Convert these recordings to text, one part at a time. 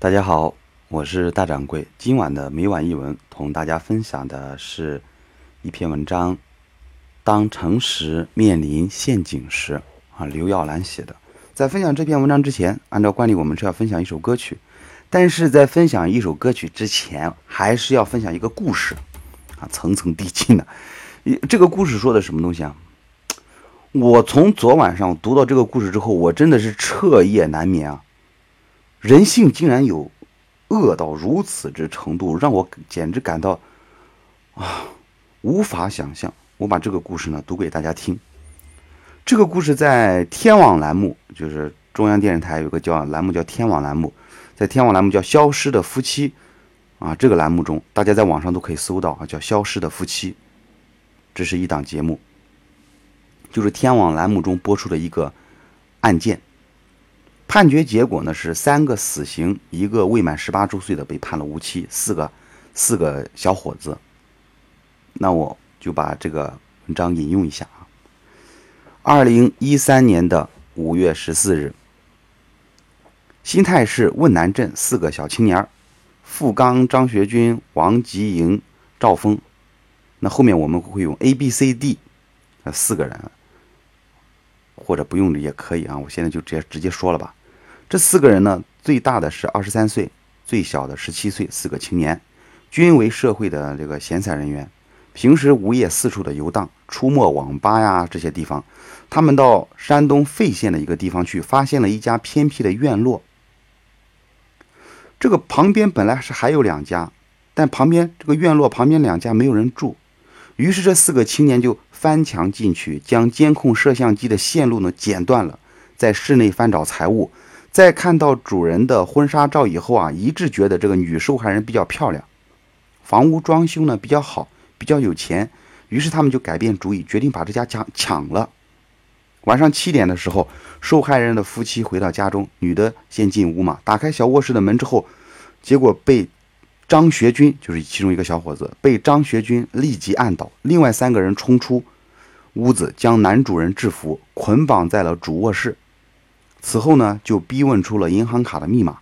大家好，我是大掌柜。今晚的每晚一文，同大家分享的是一篇文章。当诚实面临陷阱时，啊，刘耀兰写的。在分享这篇文章之前，按照惯例，我们是要分享一首歌曲。但是在分享一首歌曲之前，还是要分享一个故事，啊，层层递进的。这个故事说的什么东西啊？我从昨晚上读到这个故事之后，我真的是彻夜难眠啊！人性竟然有恶到如此之程度，让我简直感到啊无法想象。我把这个故事呢读给大家听。这个故事在天网栏目，就是中央电视台有个叫栏目叫天网栏目，在天网栏目叫《消失的夫妻》啊，这个栏目中，大家在网上都可以搜到啊，叫《消失的夫妻》，这是一档节目，就是天网栏目中播出的一个案件。判决结果呢是三个死刑，一个未满十八周岁的被判了无期，四个四个小伙子。那我就把这个文章引用一下啊。二零一三年的五月十四日，新泰市汶南镇四个小青年儿，付刚、张学军、王吉营、赵峰。那后面我们会用 A、B、C、D，呃四个人，或者不用也可以啊。我现在就直接直接说了吧。这四个人呢，最大的是二十三岁，最小的十七岁，四个青年，均为社会的这个闲散人员，平时无业四处的游荡，出没网吧呀这些地方。他们到山东费县的一个地方去，发现了一家偏僻的院落。这个旁边本来是还有两家，但旁边这个院落旁边两家没有人住，于是这四个青年就翻墙进去，将监控摄像机的线路呢剪断了，在室内翻找财物。在看到主人的婚纱照以后啊，一致觉得这个女受害人比较漂亮，房屋装修呢比较好，比较有钱，于是他们就改变主意，决定把这家抢抢了。晚上七点的时候，受害人的夫妻回到家中，女的先进屋嘛，打开小卧室的门之后，结果被张学军，就是其中一个小伙子，被张学军立即按倒，另外三个人冲出屋子，将男主人制服，捆绑在了主卧室。此后呢，就逼问出了银行卡的密码，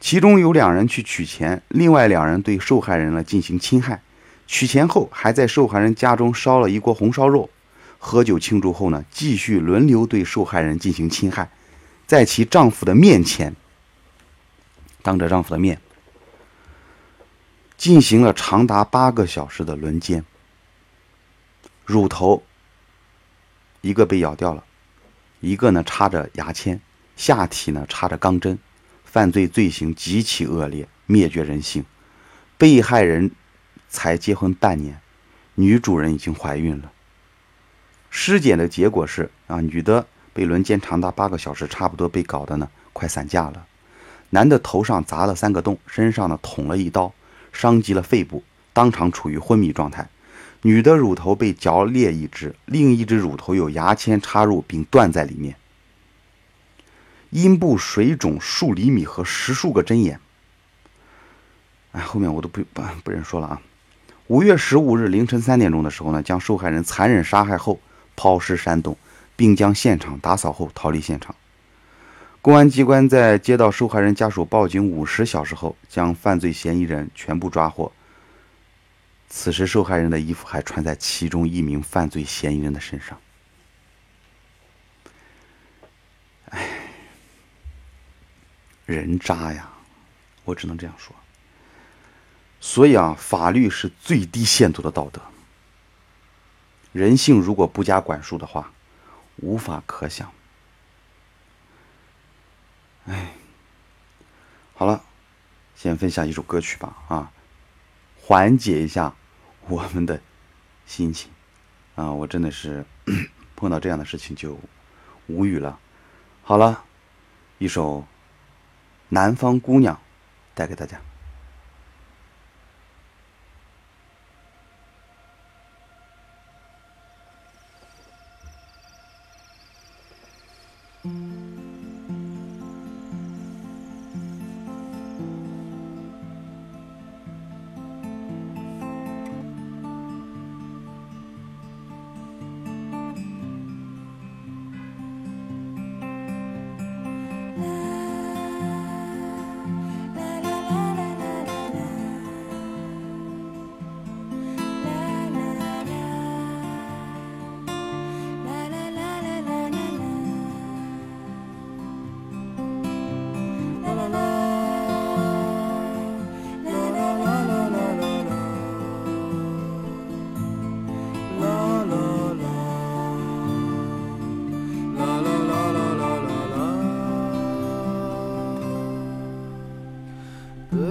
其中有两人去取钱，另外两人对受害人呢进行侵害。取钱后，还在受害人家中烧了一锅红烧肉，喝酒庆祝后呢，继续轮流对受害人进行侵害，在其丈夫的面前，当着丈夫的面，进行了长达八个小时的轮奸。乳头一个被咬掉了。一个呢插着牙签，下体呢插着钢针，犯罪罪行极其恶劣，灭绝人性。被害人才结婚半年，女主人已经怀孕了。尸检的结果是啊，女的被轮奸长达八个小时，差不多被搞得呢快散架了。男的头上砸了三个洞，身上呢捅了一刀，伤及了肺部，当场处于昏迷状态。女的乳头被嚼裂一只，另一只乳头有牙签插入并断在里面。阴部水肿数厘米和十数个针眼。哎，后面我都不不不忍说了啊！五月十五日凌晨三点钟的时候呢，将受害人残忍杀害后抛尸山洞，并将现场打扫后逃离现场。公安机关在接到受害人家属报警五十小时后，将犯罪嫌疑人全部抓获。此时，受害人的衣服还穿在其中一名犯罪嫌疑人的身上。哎，人渣呀！我只能这样说。所以啊，法律是最低限度的道德。人性如果不加管束的话，无法可想。哎，好了，先分享一首歌曲吧，啊，缓解一下。我们的心情啊，我真的是 碰到这样的事情就无语了。好了，一首《南方姑娘》带给大家。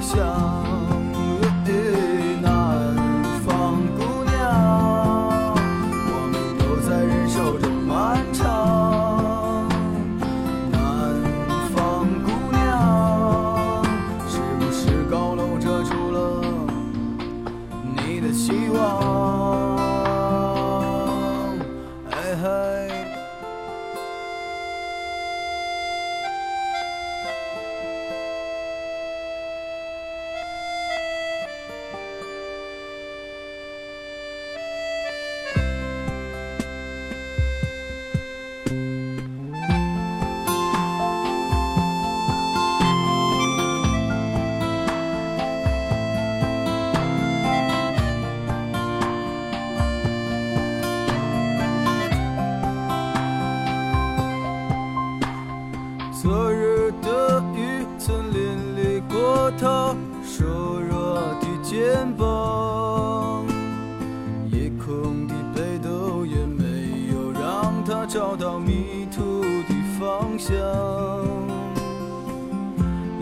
想。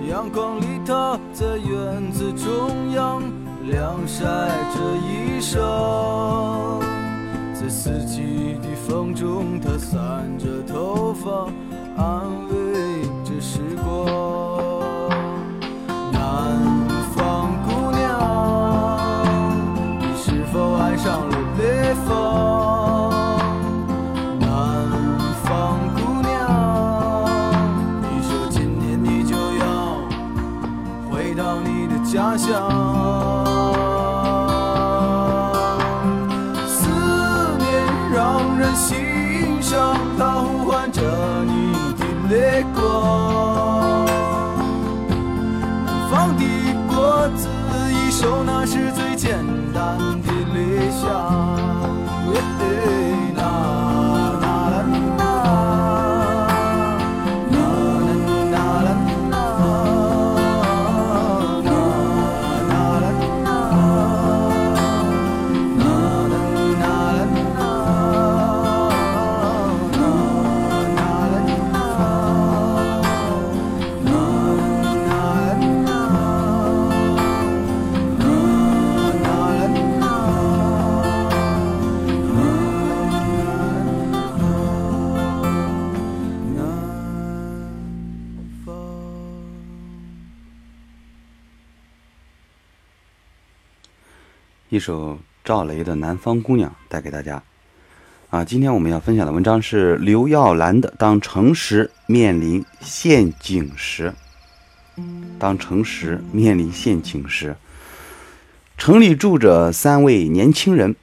阳光里，她在院子中央晾晒着衣裳，在四季的风中，她散着头发，安慰 canción 一首赵雷的《南方姑娘》带给大家。啊，今天我们要分享的文章是刘耀兰的《当诚实面临陷阱时》。当诚实面临陷阱时，城里住着三位年轻人，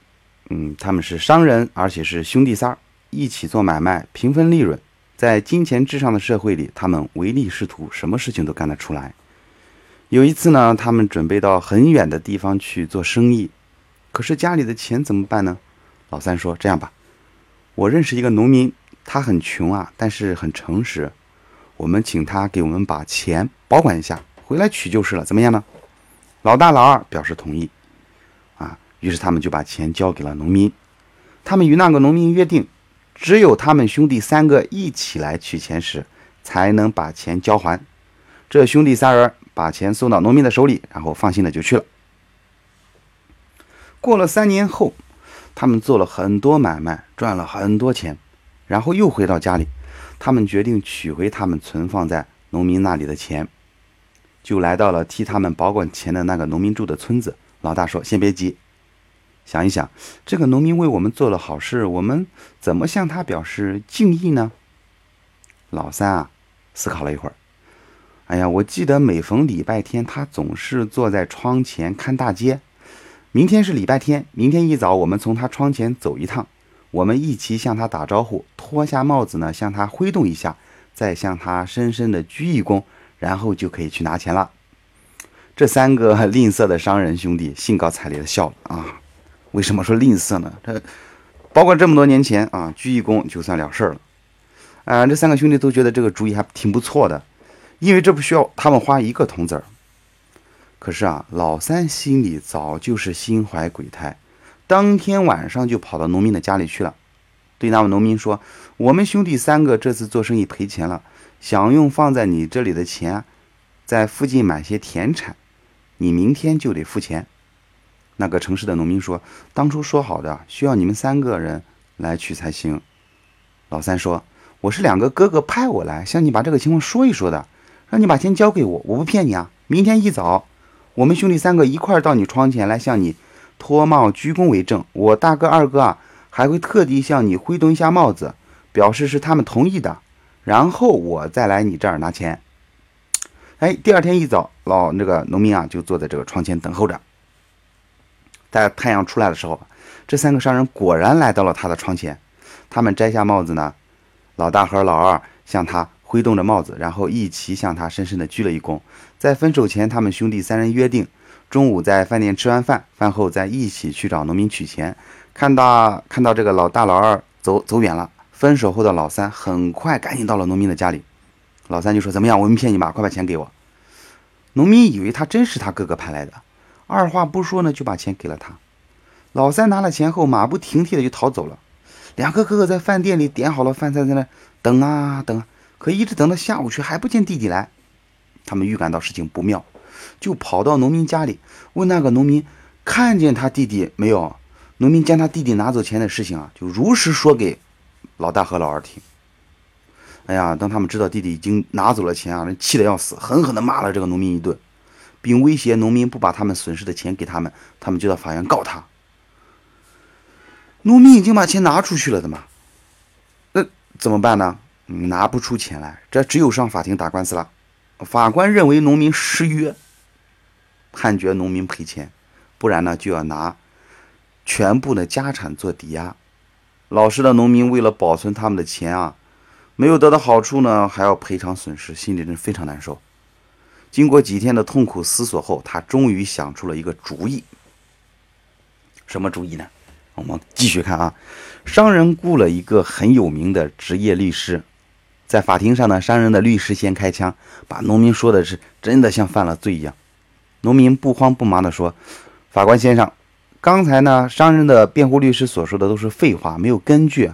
嗯，他们是商人，而且是兄弟仨，一起做买卖，平分利润。在金钱至上的社会里，他们唯利是图，什么事情都干得出来。有一次呢，他们准备到很远的地方去做生意，可是家里的钱怎么办呢？老三说：“这样吧，我认识一个农民，他很穷啊，但是很诚实，我们请他给我们把钱保管一下，回来取就是了，怎么样呢？”老大、老二表示同意，啊，于是他们就把钱交给了农民。他们与那个农民约定，只有他们兄弟三个一起来取钱时，才能把钱交还。这兄弟三人把钱送到农民的手里，然后放心的就去了。过了三年后，他们做了很多买卖，赚了很多钱，然后又回到家里，他们决定取回他们存放在农民那里的钱。就来到了替他们保管钱的那个农民住的村子。老大说：“先别急，想一想，这个农民为我们做了好事，我们怎么向他表示敬意呢？”老三啊，思考了一会儿，哎呀，我记得每逢礼拜天，他总是坐在窗前看大街。明天是礼拜天，明天一早我们从他窗前走一趟，我们一起向他打招呼，脱下帽子呢，向他挥动一下，再向他深深的鞠一躬。然后就可以去拿钱了。这三个吝啬的商人兄弟兴高采烈的笑了啊！为什么说吝啬呢？这包括这么多年前啊，鞠一躬就算了事儿了。啊，这三个兄弟都觉得这个主意还挺不错的，因为这不需要他们花一个铜子儿。可是啊，老三心里早就是心怀鬼胎，当天晚上就跑到农民的家里去了，对那位农民说：“我们兄弟三个这次做生意赔钱了。”想用放在你这里的钱，在附近买些田产，你明天就得付钱。那个城市的农民说：“当初说好的，需要你们三个人来取才行。”老三说：“我是两个哥哥派我来向你把这个情况说一说的，让你把钱交给我，我不骗你啊。明天一早，我们兄弟三个一块到你窗前来向你脱帽鞠躬为证。我大哥、二哥啊，还会特地向你挥动一下帽子，表示是他们同意的。”然后我再来你这儿拿钱。哎，第二天一早，老那个农民啊，就坐在这个窗前等候着。在太阳出来的时候，这三个商人果然来到了他的窗前。他们摘下帽子呢，老大和老二向他挥动着帽子，然后一齐向他深深的鞠了一躬。在分手前，他们兄弟三人约定，中午在饭店吃完饭，饭后再一起去找农民取钱。看到看到这个老大老二走走远了。分手后的老三很快赶紧到了农民的家里，老三就说：“怎么样？我没骗你吧？快把钱给我。”农民以为他真是他哥哥派来的，二话不说呢就把钱给了他。老三拿了钱后，马不停蹄的就逃走了。两个哥哥在饭店里点好了饭菜，在那等啊等，可一直等到下午去还不见弟弟来。他们预感到事情不妙，就跑到农民家里问那个农民看见他弟弟没有。农民将他弟弟拿走钱的事情啊，就如实说给。老大和老二听，哎呀，当他们知道弟弟已经拿走了钱啊，人气得要死，狠狠地骂了这个农民一顿，并威胁农民不把他们损失的钱给他们，他们就到法院告他。农民已经把钱拿出去了的嘛，那怎么办呢？拿不出钱来，这只有上法庭打官司了。法官认为农民失约，判决农民赔钱，不然呢就要拿全部的家产做抵押。老实的农民为了保存他们的钱啊，没有得到好处呢，还要赔偿损失，心里真非常难受。经过几天的痛苦思索后，他终于想出了一个主意。什么主意呢？我们继续看啊。商人雇了一个很有名的职业律师，在法庭上呢，商人的律师先开枪，把农民说的是真的像犯了罪一样。农民不慌不忙地说：“法官先生。”刚才呢，商人的辩护律师所说的都是废话，没有根据。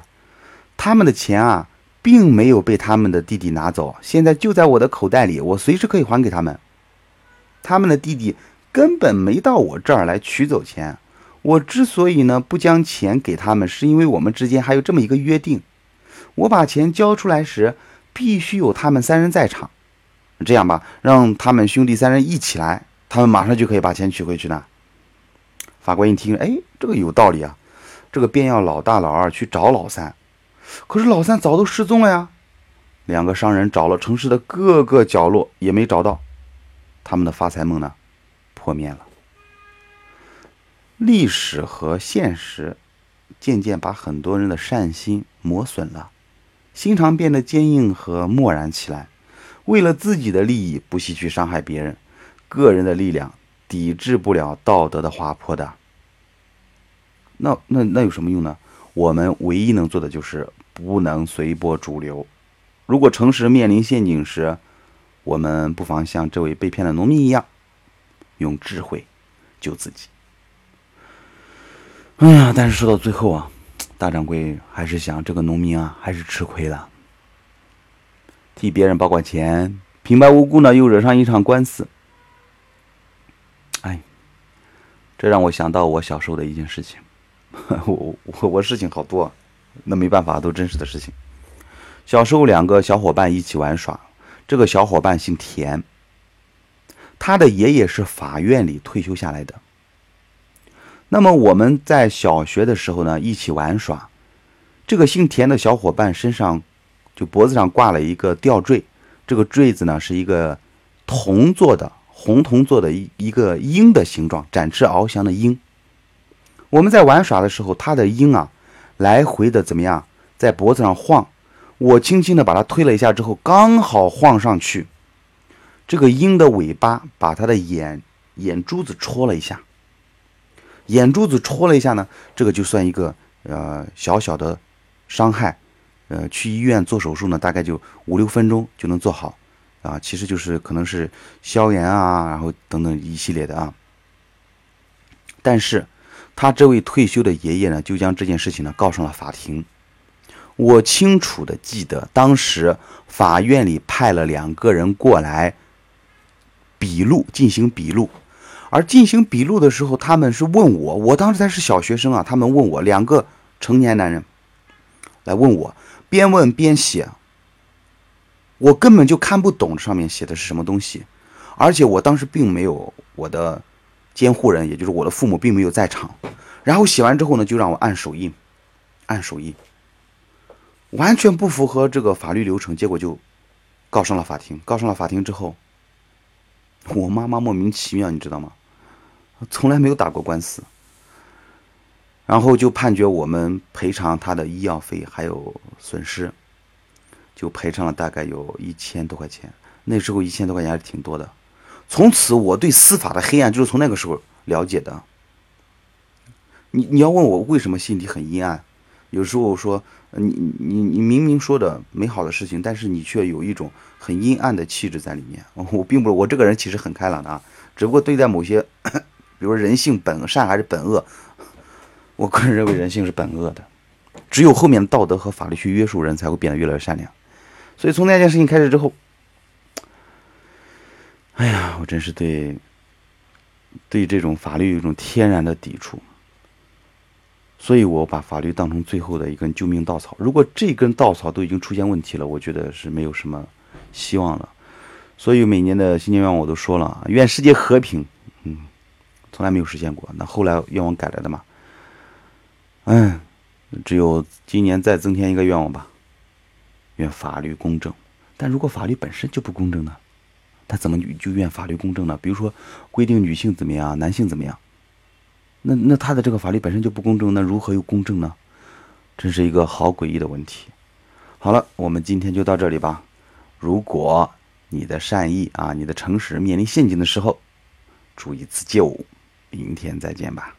他们的钱啊，并没有被他们的弟弟拿走，现在就在我的口袋里，我随时可以还给他们。他们的弟弟根本没到我这儿来取走钱。我之所以呢不将钱给他们，是因为我们之间还有这么一个约定：我把钱交出来时，必须有他们三人在场。这样吧，让他们兄弟三人一起来，他们马上就可以把钱取回去呢。法官一听，哎，这个有道理啊，这个便要老大老二去找老三，可是老三早都失踪了呀。两个商人找了城市的各个角落也没找到，他们的发财梦呢，破灭了。历史和现实渐渐把很多人的善心磨损了，心肠变得坚硬和漠然起来，为了自己的利益不惜去伤害别人。个人的力量抵制不了道德的滑坡的。那那那有什么用呢？我们唯一能做的就是不能随波逐流。如果诚实面临陷阱时，我们不妨像这位被骗的农民一样，用智慧救自己。哎呀，但是说到最后啊，大掌柜还是想，这个农民啊，还是吃亏了，替别人保管钱，平白无故呢又惹上一场官司。哎，这让我想到我小时候的一件事情。我我我事情好多，那没办法，都真实的事情。小时候两个小伙伴一起玩耍。这个小伙伴姓田，他的爷爷是法院里退休下来的。那么我们在小学的时候呢，一起玩耍。这个姓田的小伙伴身上就脖子上挂了一个吊坠，这个坠子呢是一个铜做的，红铜做的一一个鹰的形状，展翅翱翔的鹰。我们在玩耍的时候，他的鹰啊来回的怎么样，在脖子上晃。我轻轻的把它推了一下之后，刚好晃上去，这个鹰的尾巴把它的眼眼珠子戳了一下，眼珠子戳了一下呢，这个就算一个呃小小的伤害，呃，去医院做手术呢，大概就五六分钟就能做好，啊，其实就是可能是消炎啊，然后等等一系列的啊。但是他这位退休的爷爷呢，就将这件事情呢告上了法庭。我清楚的记得，当时法院里派了两个人过来笔录，进行笔录。而进行笔录的时候，他们是问我，我当时才是小学生啊。他们问我，两个成年男人来问我，边问边写，我根本就看不懂上面写的是什么东西。而且我当时并没有我的监护人，也就是我的父母，并没有在场。然后写完之后呢，就让我按手印，按手印。完全不符合这个法律流程，结果就告上了法庭。告上了法庭之后，我妈妈莫名其妙，你知道吗？从来没有打过官司，然后就判决我们赔偿他的医药费还有损失，就赔偿了大概有一千多块钱。那时候一千多块钱还是挺多的。从此我对司法的黑暗就是从那个时候了解的。你你要问我为什么心里很阴暗？有时候说，你你你明明说的美好的事情，但是你却有一种很阴暗的气质在里面。我并不是我这个人其实很开朗的啊，只不过对待某些，比如人性本善还是本恶，我个人认为人性是本恶的，只有后面的道德和法律去约束人，才会变得越来越善良。所以从那件事情开始之后，哎呀，我真是对对这种法律有一种天然的抵触。所以，我把法律当成最后的一根救命稻草。如果这根稻草都已经出现问题了，我觉得是没有什么希望了。所以，每年的新年愿望我都说了，愿世界和平。从来没有实现过。那后来愿望改来的嘛？嗯，只有今年再增添一个愿望吧，愿法律公正。但如果法律本身就不公正呢？他怎么就愿法律公正呢？比如说规定女性怎么样，男性怎么样？那那他的这个法律本身就不公正，那如何又公正呢？真是一个好诡异的问题。好了，我们今天就到这里吧。如果你的善意啊，你的诚实面临陷阱的时候，注意自救。明天再见吧。